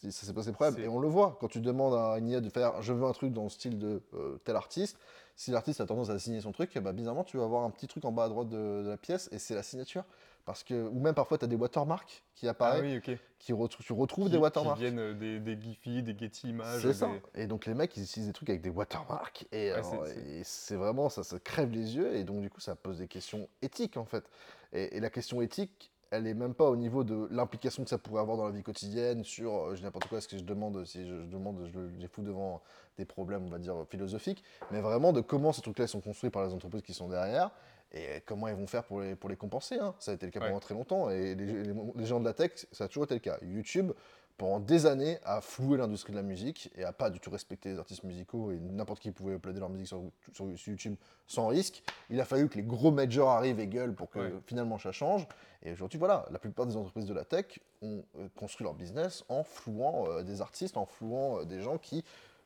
ça s'est passé problème. Et on le voit, quand tu demandes à une IA de faire je veux un truc dans le style de euh, tel artiste, si l'artiste a tendance à signer son truc, ben, bizarrement, tu vas avoir un petit truc en bas à droite de, de la pièce et c'est la signature. Parce que, ou même parfois, tu as des watermarks qui Ah apparaissent, oui, ok. qui tu retrouves Qui- des Qui watermarks. viennent euh, des, des Giphy, des Getty Images. C'est ça. des- Et donc les mecs, ils utilisent des trucs avec des watermarks. Et Ouais, c'est- vraiment, ça, ça crève les yeux. Et donc du coup, ça pose des questions éthiques en fait. Et, et la question éthique, elle est même pas au niveau de l'implication que ça pourrait avoir dans la vie quotidienne, sur, euh, je n'importe quoi, est-ce que je demande, si je, je demande, je, je les fous devant des problèmes, on va dire, philosophiques, mais vraiment de comment ces trucs-là ils sont construits par les entreprises qui sont derrière. Et comment ils vont faire pour les, pour les compenser. hein? Ça a été le cas Ouais. pendant très longtemps. Et les, les- les gens de la tech, ça a toujours été le cas. YouTube, pendant des années, a floué l'industrie de la musique et a pas du tout respecté les artistes musicaux. Et n'importe qui pouvait uploader leur musique sur, sur YouTube sans risque. Il a fallu que les gros majors arrivent et gueulent pour que Ouais. finalement ça change. Et aujourd'hui, voilà, la plupart des entreprises de la tech ont euh, construit leur business en flouant euh, des artistes, en flouant euh, des gens qui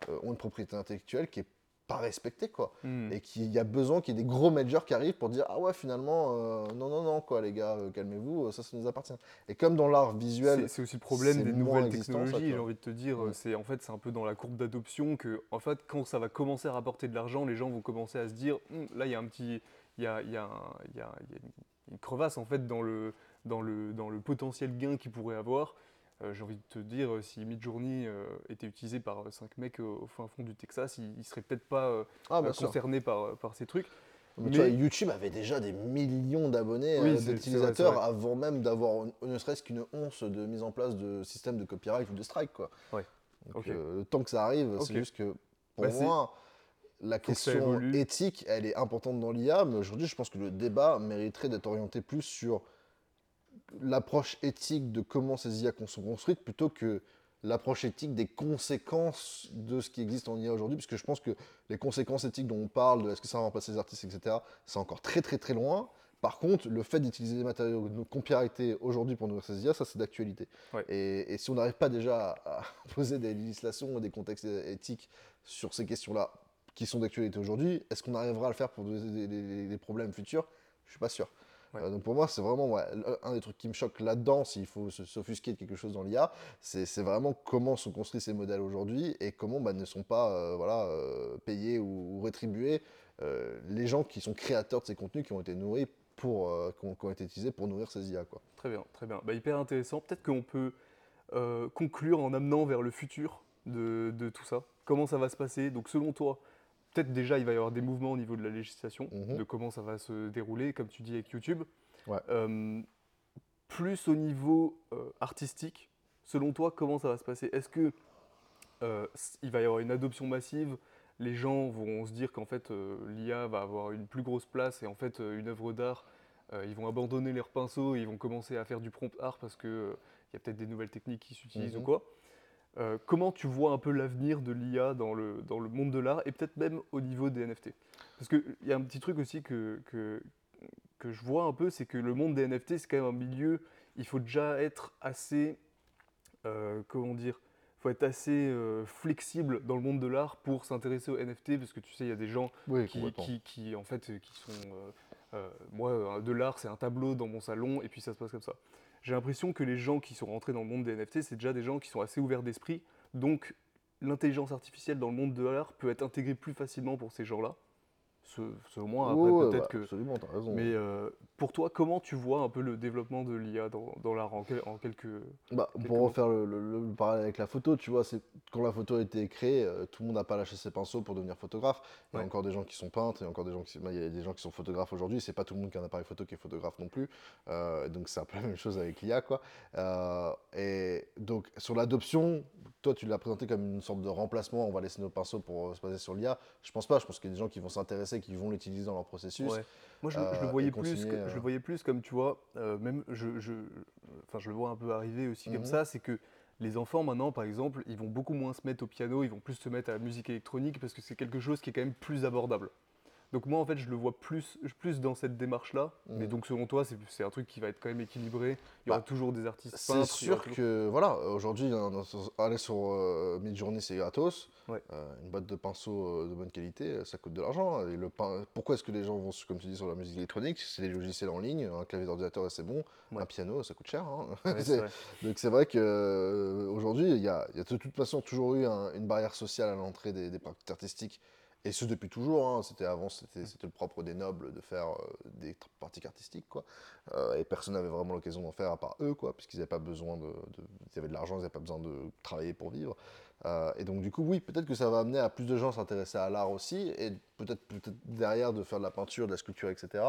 euh, ont une propriété intellectuelle qui est pas respectée, quoi Hmm. et qu'il y a besoin qu'il y ait des gros majors qui arrivent pour dire ah ouais finalement euh, non non non quoi les gars euh, calmez-vous euh, ça ça nous appartient et comme dans l'art visuel C'est- aussi le problème des nouvelles technologies, j'ai envie de te dire. Ouais. C'est en fait c'est un peu dans la courbe d'adoption que en fait quand ça va commencer à rapporter de l'argent, les gens vont commencer à se dire Hum, là il y a un petit il y a, il y a un- y a- il y a une, crevasse en fait dans le dans le, dans le potentiel gain qu'il pourrait avoir, j'ai envie de te dire, euh, si Midjourney euh, était utilisé par 5 mecs au, fin fond du Texas, ils ne seraient peut-être pas euh, Ah, euh, concernés par, par ces trucs. Mais tu vois, Mais- YouTube avait déjà des millions d'abonnés, Oui, euh, d'utilisateurs avant même d'avoir ne serait-ce qu'une once de mise en place de système de copyright ou de strike. Quoi. Ouais. Donc, Ok. euh, le temps que ça arrive, c'est juste que pour Bah, moi, la question éthique, elle est importante dans l'IA, mais aujourd'hui, je pense que le débat mériterait d'être orienté plus sur l'approche éthique de comment ces IA sont construites plutôt que l'approche éthique des conséquences de ce qui existe en IA aujourd'hui, parce que je pense que les conséquences éthiques dont on parle, de est-ce que ça va remplacer les artistes, etc., c'est encore très très très loin. Par contre, le fait d'utiliser des matériaux copyrightés aujourd'hui pour nourrir ces IA, ça c'est d'actualité. Ouais. Et, et si on n'arrive pas déjà à, à poser des législations et des contextes éthiques sur ces questions-là qui sont d'actualité aujourd'hui, est-ce qu'on arrivera à le faire pour des, des- des- des problèmes futurs? Je suis pas sûr. Ouais. Euh, donc pour moi, c'est vraiment ouais, un des trucs qui me choque là-dedans, s'il faut s'offusquer de quelque chose dans l'IA, c'est vraiment comment sont construits ces modèles aujourd'hui et comment bah, ne sont pas euh, voilà, euh, payés ou, ou rétribués les gens qui sont créateurs de ces contenus qui ont été nourris pour, qui, ont, qui ont été utilisés pour nourrir ces IA. Quoi. Très bien, très bien. Bah, hyper intéressant. Peut-être qu'on peut conclure en amenant vers le futur de, de tout ça. Comment ça va se passer? Donc selon toi, peut-être déjà il va y avoir des mouvements au niveau de la législation, Mhm. de comment ça va se dérouler, comme tu dis avec YouTube. Ouais. Euh, plus au niveau euh, artistique, selon toi, comment ça va se passer? Est-ce que euh, il va y avoir une adoption massive? Les gens vont se dire qu'en fait l'IA va avoir une plus grosse place et en fait une œuvre d'art, ils vont abandonner leurs pinceaux et ils vont commencer à faire du prompt art parce qu'il y a peut-être des nouvelles techniques qui s'utilisent Mhm. ou quoi. Euh, comment tu vois un peu l'avenir de l'IA dans le, dans le monde de l'art et peut-être même au niveau des NFT Parce qu'il y a un petit truc aussi que, que, que je vois un peu, c'est que le monde des NFT, c'est quand même un milieu, il faut déjà être assez, euh, comment dire, faut être assez euh, flexible dans le monde de l'art pour s'intéresser aux NFT, parce que tu sais, il y a des gens Oui, qui, qui, qui, en fait, qui sont... moi, de l'art, c'est un tableau dans mon salon, et puis ça se passe comme ça. J'ai l'impression que les gens qui sont rentrés dans le monde des NFT, c'est déjà des gens qui sont assez ouverts d'esprit, donc l'intelligence artificielle dans le monde de l'art peut être intégrée plus facilement pour ces gens-là. Selon moi, après, Ouais, peut-être bah, que... Absolument, t'as raison. Mais euh, pour toi, comment tu vois un peu le développement de l'IA dans, dans l'art en, quel- en quelques... Bah, quelques pour refaire le, le- le parallèle avec la photo, tu vois, c'est quand la photo a été créée, euh, tout le monde n'a pas lâché ses pinceaux pour devenir photographe. Il y a encore des gens qui sont peintres, il y a encore des gens qui, bah, il y a des gens qui sont photographes aujourd'hui. C'est pas tout le monde qui a un appareil photo qui est photographe non plus. Euh, donc c'est un peu la même chose avec l'IA, quoi. Et donc sur l'adoption, toi tu l'as présenté comme une sorte de remplacement. On va laisser nos pinceaux pour se baser sur l'IA. Je pense pas. Je pense qu'il y a des gens qui vont s'intéresser, qui vont l'utiliser dans leur processus. Ouais. Moi, je, je euh, le voyais plus, continuer, que- euh. je le voyais plus comme tu vois, euh, même je, je, enfin, je le vois un peu arriver aussi comme Mhm. ça, c'est que les enfants maintenant, par exemple, ils vont beaucoup moins se mettre au piano, ils vont plus se mettre à la musique électronique parce que c'est quelque chose qui est quand même plus abordable. Donc moi, en fait, je le vois plus, plus dans cette démarche-là. Mais Mhm. donc, selon toi, c'est un truc qui va être quand même équilibré. Il y aura Bah, toujours des artistes C'est aura sûr toujours- que, voilà, aujourd'hui, hein, aller sur euh, Midjourney, c'est gratos. Ouais. Euh, une boîte de pinceaux euh, de bonne qualité, euh, ça coûte de l'argent. Et le Pourquoi est-ce que les gens vont, comme tu dis, sur la musique électronique? C'est des logiciels en ligne, un clavier d'ordinateur, c'est bon. Ouais. Un piano, ça coûte cher. hein. Ouais, C'est- c'est vrai. Donc c'est vrai qu'aujourd'hui, il y a, il y a de toute façon toujours eu un- une barrière sociale à l'entrée des, des pratiques artistiques. Et ce depuis toujours. hein. C'était avant, c'était c'était le propre des nobles de faire euh, des pratiques artistiques, quoi. Euh, et personne n'avait vraiment l'occasion d'en faire à part eux, quoi, puisqu'ils n'avaient pas besoin de, de- ils avaient de l'argent, ils n'avaient pas besoin de travailler pour vivre. Euh, et donc du coup, oui, peut-être que ça va amener à plus de gens à s'intéresser à l'art aussi, et peut-être peut-être derrière de faire de la peinture, de la sculpture, etc.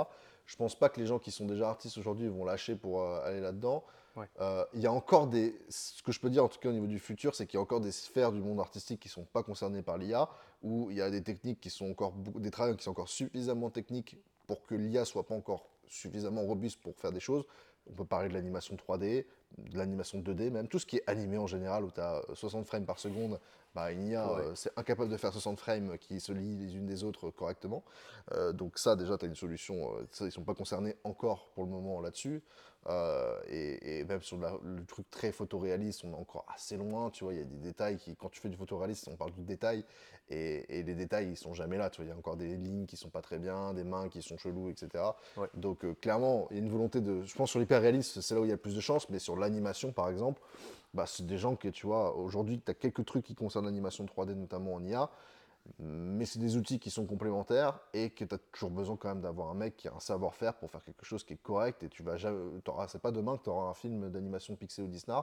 Je pense pas que les gens qui sont déjà artistes aujourd'hui vont lâcher pour aller là-dedans. Ouais. Euh, Il y a encore des, ce que je peux dire en tout cas au niveau du futur, c'est qu'il y a encore des sphères du monde artistique qui sont pas concernées par l'IA, où il y a des techniques qui sont encore, des travails qui sont encore suffisamment techniques pour que l'IA soit pas encore suffisamment robuste pour faire des choses. On peut parler de l'animation 3D, de l'animation 2D même, tout ce qui est animé en général, où tu as 60 frames par seconde, bah, Ouais. euh, c'est incapable de faire 60 frames qui se lient les unes des autres correctement. Euh, donc ça, déjà, tu as une solution. euh, ça, ils ne sont pas concernés encore pour le moment là-dessus. Et, et même sur la- le truc très photoréaliste, on est encore assez loin. Tu vois, il y a des détails qui, quand tu fais du photoréaliste, on parle du détail. Et, et les détails, ils sont jamais là. Tu vois, il y a encore des lignes qui sont pas très bien, des mains qui sont cheloues, etc. Ouais. Donc clairement, il y a une volonté de. Je pense sur l'hyperréaliste, c'est là où il y a le plus de chance. Mais sur l'animation, par exemple, bah, c'est des gens que tu vois. Aujourd'hui, tu as quelques trucs qui concernent l'animation 3D, notamment en IA. mais c'est des outils qui sont complémentaires et que tu as toujours besoin quand même d'avoir un mec qui a un savoir-faire pour faire quelque chose qui est correct et tu vas jamais, c'est pas demain que tu auras un film d'animation Pixar ou Disney,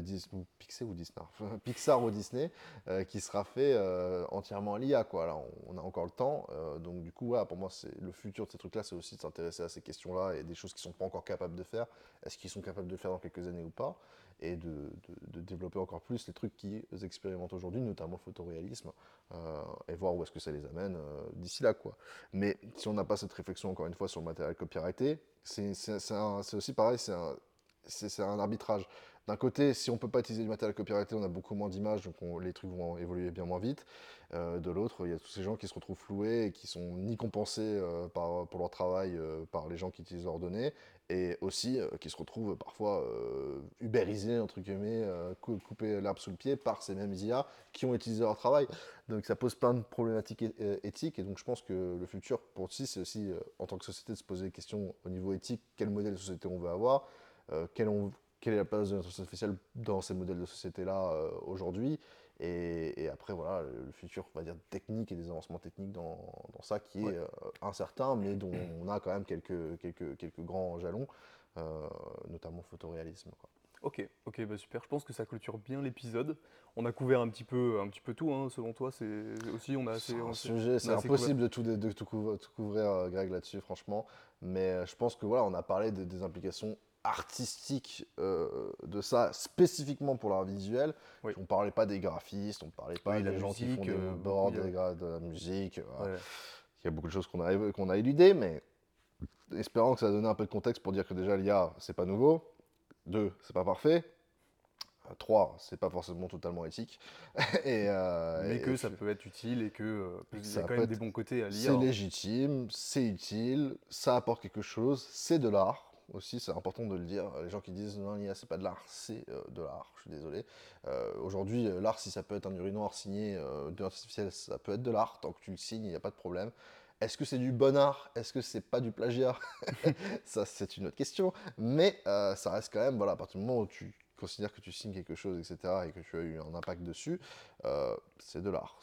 Dis- ou Disney, Pixar ou Disney, qui sera fait euh, entièrement à l'IA quoi. Là, on, a encore le temps, euh, donc du coup, pour moi, c'est le futur de ces trucs-là, c'est aussi de s'intéresser à ces questions-là et des choses qu'ils sont pas encore capables de faire. Est-ce qu'ils sont capables de faire dans quelques années ou pas? Et de, développer encore plus les trucs qu'ils expérimentent aujourd'hui, notamment photoréalisme, euh, et voir où est-ce que ça les amène euh, d'ici là. Quoi. Mais si on n'a pas cette réflexion, encore une fois, sur le matériel copyrighté, c'est aussi pareil, c'est un, arbitrage. D'un côté, si on ne peut pas utiliser du matériel copyrighté, on a beaucoup moins d'images, donc on- les trucs vont évoluer bien moins vite. Euh, de l'autre, il y a tous ces gens qui se retrouvent floués et qui sont ni compensés euh, pour leur travail par les gens qui utilisent leurs données, et aussi euh, qui se retrouvent parfois euh, ubérisés, entre guillemets, euh, l'herbe sous le pied par ces mêmes IA qui ont utilisé leur travail. Donc ça pose plein de problématiques euh, éthiques, et donc je pense que le futur pour aussi, c'est aussi, euh, en tant que société, de se poser des questions au niveau éthique, quel modèle de société on veut avoir, quelle est la place de l'intelligence artificielle dans ces modèles de société-là aujourd'hui, et, et après, voilà, le, futur, on va dire, technique et des avancements techniques dans, dans ça qui est euh, incertain, mais dont on a quand même quelques, quelques, quelques grands jalons, euh, notamment photoréalisme. quoi. Ok, ok, bah super. Je pense que ça clôture bien l'épisode. On a couvert un petit peu, un petit peu tout, hein, selon toi. C'est aussi, on a assez. C'est sujet, c'est impossible de tout, de, de tout couvrir, euh, Greg, là-dessus, franchement. Mais euh, je pense que voilà, on a parlé de- des implications artistiques euh, de ça, spécifiquement pour l'art visuel. Oui. On parlait pas des graphistes, on parlait pas Oui, la des gens qui font des euh, boards, beaucoup, il y a- des gra- de la musique. voilà. Ouais. Il y a beaucoup de choses qu'on a, qu'on a éludées, mais espérant que ça a donné un peu de contexte pour dire que déjà l'IA, c'est pas nouveau. Deux, c'est pas parfait. Euh, Trois, c'est pas forcément totalement éthique. et, euh, Mais et que ça peut être utile et que euh, il y Ça a quand même être- des bons côtés à lire. c'est légitime, c'est utile, ça apporte quelque chose, c'est de l'art aussi, c'est important de le dire. Les gens qui disent non, l'IA c'est pas de l'art, c'est euh, de l'art, je suis désolé. Euh, Aujourd'hui, euh, l'art, si ça peut être un urinoir signé de artificiel, ça peut être de l'art, tant que tu le signes, il n'y a pas de problème. Est-ce que c'est du bon art? Est-ce que c'est pas du plagiat? Ça, c'est une autre question. Mais ça reste quand même, voilà, à partir du moment où tu considères que tu signes quelque chose, etc., et que tu as eu un impact dessus, euh, c'est de l'art.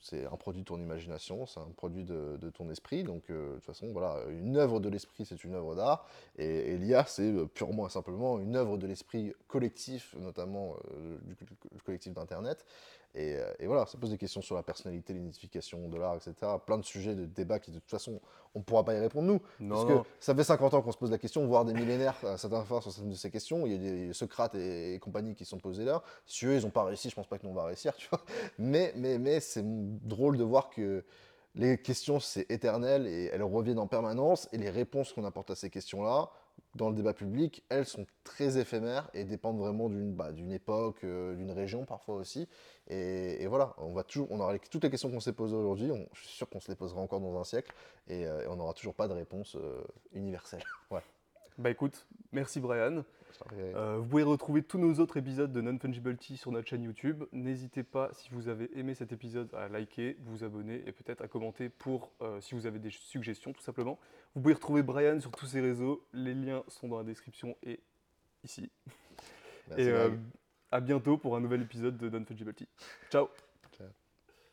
C'est- un produit de ton imagination, c'est un produit de, ton esprit. Donc, euh, de toute façon, voilà, une œuvre de l'esprit, c'est une œuvre d'art. Et, l'IA, c'est euh, purement et simplement une œuvre de l'esprit collectif, notamment euh, du co- collectif d'Internet. Et, euh, et voilà, ça pose des questions sur la personnalité, l'identification de l'art, etc. Plein de sujets de débat qui, de toute façon, on ne pourra pas y répondre nous. Non, Parce non. que ça fait 50 ans qu'on se pose la question, voire des millénaires à certaines fois sur certaines de ces questions. Il y a des Socrates et, et compagnie qui sont posés là. Si eux, ils n'ont pas réussi, je pense pas que nous, on va réussir, tu vois. Mais, mais, mais c'est drôle de voir que les questions, c'est éternel et elles reviennent en permanence. Et les réponses qu'on apporte à ces questions-là, dans le débat public, elles sont très éphémères et dépendent vraiment d'une bah, époque, euh, d'une région parfois aussi. Et, et voilà, on, va toujours, on aura toutes les questions qu'on s'est posées aujourd'hui, je suis sûr qu'on se les posera encore dans un siècle et, euh, et on n'aura toujours pas de réponse euh, universelle. Ouais. Bah écoute, merci Brian. Euh, vous pouvez retrouver tous nos autres épisodes de Non-Fungible Tea sur notre chaîne YouTube. N'hésitez pas, si vous avez aimé cet épisode, à liker, vous abonner et peut-être à commenter pour euh, si vous avez des suggestions, tout simplement. Vous pouvez retrouver Brian sur tous ses réseaux. Les liens sont dans la description et ici. Merci, et euh. À bientôt pour un nouvel épisode de Non-Fungible Tea. Ciao